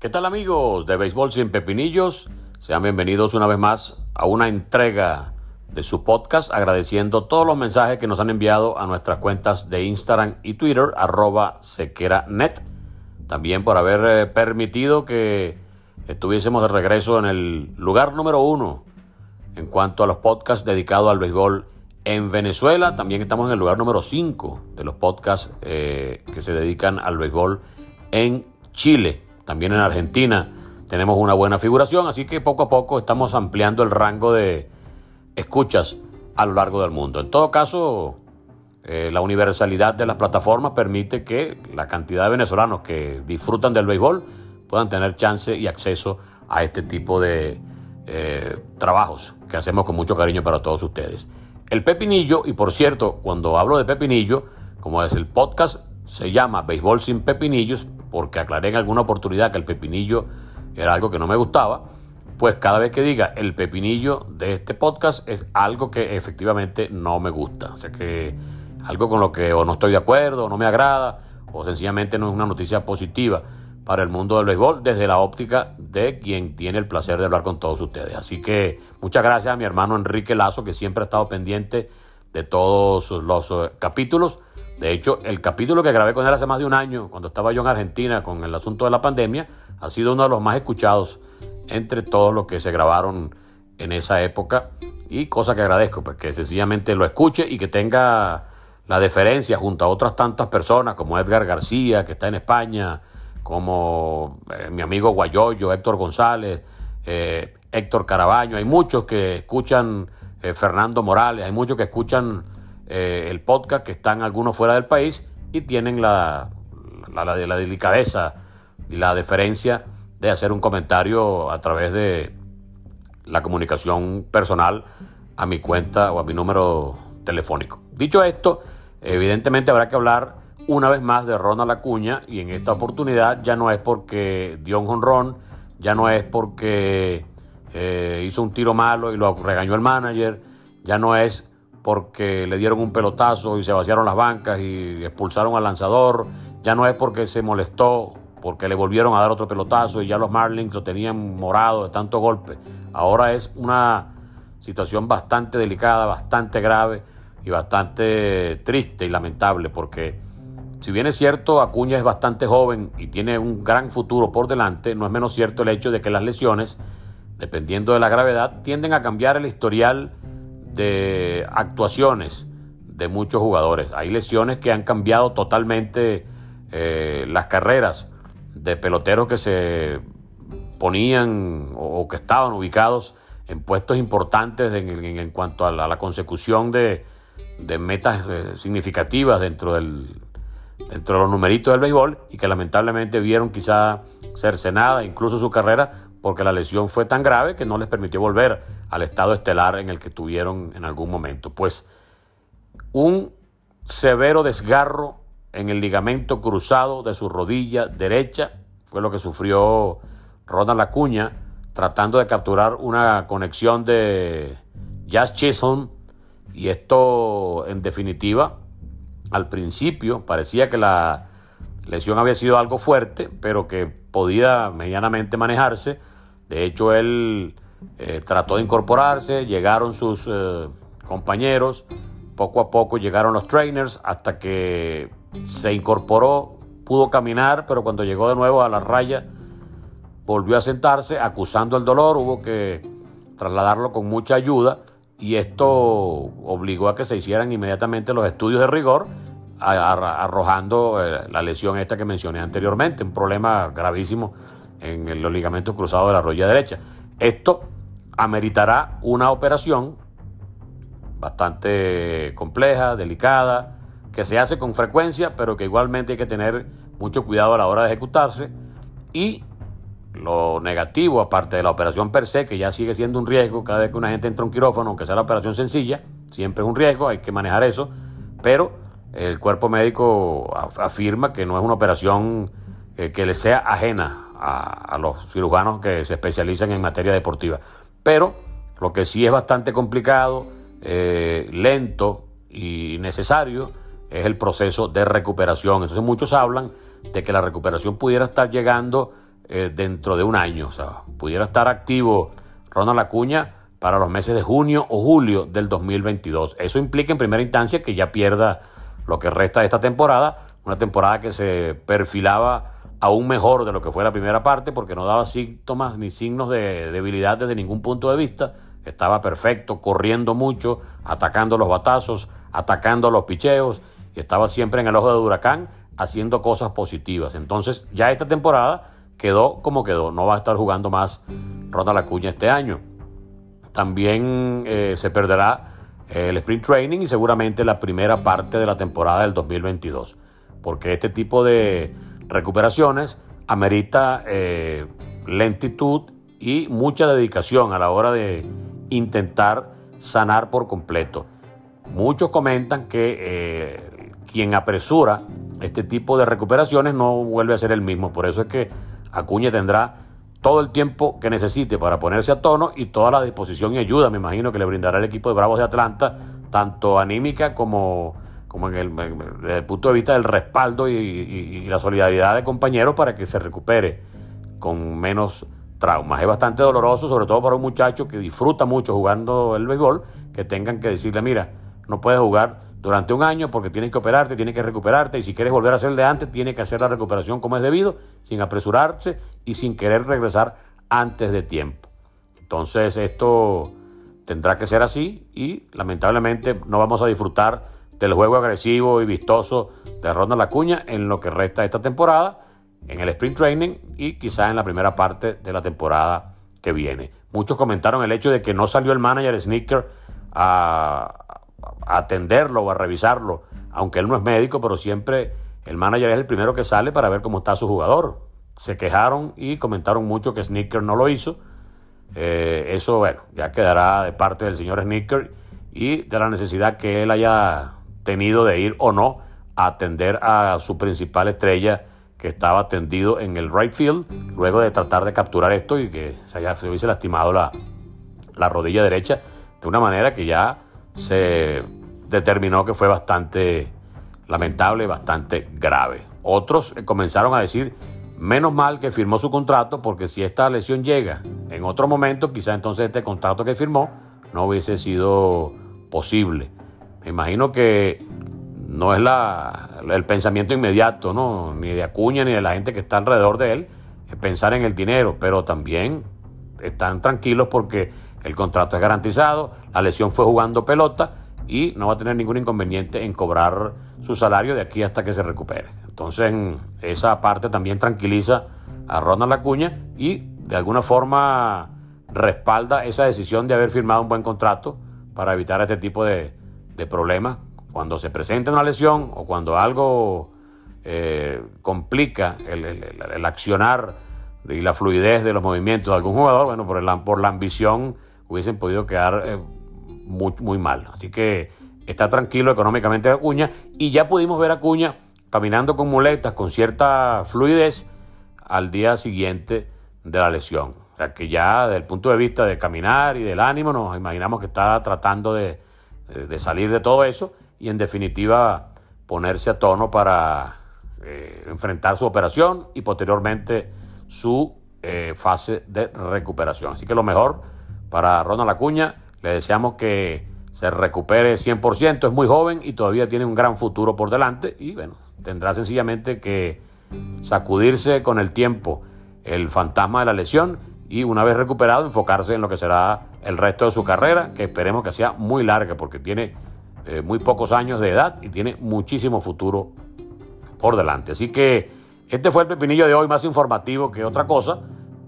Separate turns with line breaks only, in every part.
¿Qué tal amigos de Béisbol sin Pepinillos? Sean bienvenidos una vez más a una entrega de su podcast, agradeciendo todos los mensajes que nos han enviado a nuestras cuentas de Instagram y Twitter, arroba sequeranet. También por haber eh, permitido que estuviésemos de regreso en el lugar número uno en cuanto a los podcasts dedicados al béisbol en Venezuela. También estamos en el lugar número cinco de los podcasts eh, que se dedican al béisbol en Chile. También en Argentina tenemos una buena figuración, así que poco a poco estamos ampliando el rango de escuchas a lo largo del mundo. En todo caso, eh, la universalidad de las plataformas permite que la cantidad de venezolanos que disfrutan del béisbol puedan tener chance y acceso a este tipo de eh, trabajos que hacemos con mucho cariño para todos ustedes. El Pepinillo, y por cierto, cuando hablo de Pepinillo, como es el podcast, se llama Béisbol sin Pepinillos, porque aclaré en alguna oportunidad que el pepinillo era algo que no me gustaba, pues cada vez que diga el pepinillo de este podcast es algo que efectivamente no me gusta. O sea que algo con lo que o no estoy de acuerdo, o no me agrada, o sencillamente no es una noticia positiva para el mundo del béisbol desde la óptica de quien tiene el placer de hablar con todos ustedes. Así que muchas gracias a mi hermano Enrique Lazo, que siempre ha estado pendiente de todos los eh, capítulos de hecho, el capítulo que grabé con él hace más de un año, cuando estaba yo en Argentina con el asunto de la pandemia, ha sido uno de los más escuchados entre todos los que se grabaron en esa época. Y cosa que agradezco, pues que sencillamente lo escuche y que tenga la deferencia junto a otras tantas personas como Edgar García, que está en España, como eh, mi amigo Guayoyo, Héctor González, eh, Héctor Carabaño. Hay muchos que escuchan eh, Fernando Morales, hay muchos que escuchan eh, el podcast, que están algunos fuera del país y tienen la, la, la, la delicadeza y la deferencia de hacer un comentario a través de la comunicación personal a mi cuenta o a mi número telefónico. Dicho esto, evidentemente habrá que hablar una vez más de Ronald Acuña y en esta oportunidad ya no es porque dio un honrón, ya no es porque eh, hizo un tiro malo y lo regañó el manager, ya no es porque le dieron un pelotazo y se vaciaron las bancas y expulsaron al lanzador. Ya no es porque se molestó, porque le volvieron a dar otro pelotazo y ya los Marlins lo tenían morado de tanto golpe. Ahora es una situación bastante delicada, bastante grave y bastante triste y lamentable porque si bien es cierto Acuña es bastante joven y tiene un gran futuro por delante, no es menos cierto el hecho de que las lesiones, dependiendo de la gravedad, tienden a cambiar el historial de actuaciones de muchos jugadores. Hay lesiones que han cambiado totalmente eh, las carreras de peloteros que se ponían o, que estaban ubicados en puestos importantes en, cuanto a la, consecución de, metas eh, significativas dentro, del, dentro de los numeritos del béisbol y que lamentablemente vieron quizá cercenada incluso su carrera porque la lesión fue tan grave que no les permitió volver al estado estelar en el que tuvieron en algún momento. Pues un severo desgarro en el ligamento cruzado de su rodilla derecha fue lo que sufrió Ronald Acuña tratando de capturar una conexión de Jazz Chisholm y esto en definitiva al principio parecía que la lesión había sido algo fuerte pero que podía medianamente manejarse de hecho, él eh, trató de incorporarse, llegaron sus eh, compañeros, poco a poco llegaron los trainers hasta que se incorporó, pudo caminar, pero cuando llegó de nuevo a la raya, volvió a sentarse acusando el dolor, hubo que trasladarlo con mucha ayuda y esto obligó a que se hicieran inmediatamente los estudios de rigor, arrojando eh, la lesión esta que mencioné anteriormente, un problema gravísimo en los ligamentos cruzados de la rodilla derecha. Esto ameritará una operación bastante compleja, delicada, que se hace con frecuencia, pero que igualmente hay que tener mucho cuidado a la hora de ejecutarse. Y lo negativo, aparte de la operación per se, que ya sigue siendo un riesgo cada vez que una gente entra a un quirófano, aunque sea la operación sencilla, siempre es un riesgo, hay que manejar eso, pero el cuerpo médico afirma que no es una operación eh, que le sea ajena a, los cirujanos que se especializan en materia deportiva. Pero lo que sí es bastante complicado, eh, lento y necesario es el proceso de recuperación. Entonces muchos hablan de que la recuperación pudiera estar llegando eh, dentro de un año, o sea, pudiera estar activo Ronald Acuña para los meses de junio o julio del 2022. Eso implica en primera instancia que ya pierda lo que resta de esta temporada, una temporada que se perfilaba aún mejor de lo que fue la primera parte porque no daba síntomas ni signos de debilidad desde ningún punto de vista. Estaba perfecto, corriendo mucho, atacando los batazos, atacando los picheos y estaba siempre en el ojo de huracán haciendo cosas positivas. Entonces ya esta temporada quedó como quedó. No va a estar jugando más Ronald Acuña este año. También eh, se perderá el sprint training y seguramente la primera parte de la temporada del 2022. Porque este tipo de recuperaciones amerita eh, lentitud y mucha dedicación a la hora de intentar sanar por completo. Muchos comentan que eh, quien apresura este tipo de recuperaciones no vuelve a ser el mismo. Por eso es que Acuña tendrá todo el tiempo que necesite para ponerse a tono y toda la disposición y ayuda, me imagino, que le brindará el equipo de Bravos de Atlanta, tanto anímica como, como en el, desde el punto de vista del respaldo y, la solidaridad de compañeros para que se recupere con menos traumas. Es bastante doloroso, sobre todo para un muchacho que disfruta mucho jugando el béisbol, que tengan que decirle, mira, no puedes jugar durante un año porque tienes que operarte, tienes que recuperarte y si quieres volver a el de antes, tienes que hacer la recuperación como es debido, sin apresurarse y sin querer regresar antes de tiempo. Entonces esto tendrá que ser así y lamentablemente no vamos a disfrutar del juego agresivo y vistoso de Ronald Acuña en lo que resta de esta temporada, en el sprint training y quizás en la primera parte de la temporada que viene. Muchos comentaron el hecho de que no salió el manager Sneaker a, atenderlo o a revisarlo, aunque él no es médico, pero siempre el manager es el primero que sale para ver cómo está su jugador. Se quejaron y comentaron mucho que Sneaker no lo hizo. Eh, eso, bueno, ya quedará de parte del señor Sneaker y de la necesidad que él haya tenido de ir o no a atender a su principal estrella que estaba atendido en el right field, luego de tratar de capturar esto y que se, se hubiese lastimado la, la rodilla derecha de una manera que ya se determinó que fue bastante lamentable, bastante grave. Otros comenzaron a decir, menos mal que firmó su contrato, porque si esta lesión llega en otro momento, quizá entonces este contrato que firmó no hubiese sido posible. Imagino que no es la, el pensamiento inmediato, ¿no? ni de Acuña ni de la gente que está alrededor de él, pensar en el dinero, pero también están tranquilos porque el contrato es garantizado, la lesión fue jugando pelota y no va a tener ningún inconveniente en cobrar su salario de aquí hasta que se recupere. Entonces, esa parte también tranquiliza a Ronald Acuña y de alguna forma respalda esa decisión de haber firmado un buen contrato para evitar este tipo de, problemas. Cuando se presenta una lesión o cuando algo eh, complica el, accionar y la fluidez de los movimientos de algún jugador, bueno, por, el, por la ambición hubiesen podido quedar eh, muy, muy mal. Así que está tranquilo económicamente Acuña y ya pudimos ver a Acuña caminando con muletas con cierta fluidez al día siguiente de la lesión. O sea que ya desde el punto de vista de caminar y del ánimo nos imaginamos que está tratando de, salir de todo eso y en definitiva ponerse a tono para eh, enfrentar su operación y posteriormente su eh, fase de recuperación. Así que lo mejor para Ronald Acuña. Le deseamos que se recupere 100%, es muy joven y todavía tiene un gran futuro por delante y bueno, tendrá sencillamente que sacudirse con el tiempo el fantasma de la lesión y una vez recuperado enfocarse en lo que será el resto de su carrera, que esperemos que sea muy larga porque tiene eh, muy pocos años de edad y tiene muchísimo futuro por delante. Así que este fue el pepinillo de hoy más informativo que otra cosa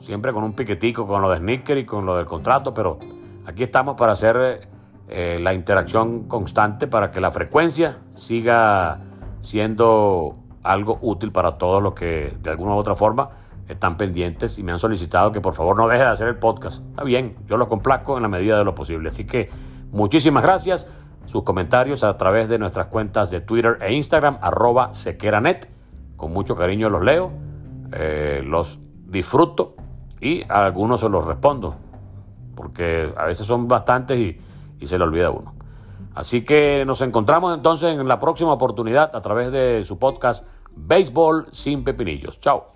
siempre con un piquetico con lo de Snicker y con lo del contrato, pero aquí estamos para hacer eh, la interacción constante para que la frecuencia siga siendo algo útil para todos los que de alguna u otra forma están pendientes y me han solicitado que por favor no deje de hacer el podcast. Está bien, yo lo complazco en la medida de lo posible. Así que muchísimas gracias. Sus comentarios a través de nuestras cuentas de Twitter e Instagram, arroba sequeranet. Con mucho cariño los leo, eh, los disfruto y a algunos se los respondo, porque a veces son bastantes y, se le olvida uno. Así que nos encontramos entonces en la próxima oportunidad a través de su podcast Béisbol sin Pepinillos. Chao.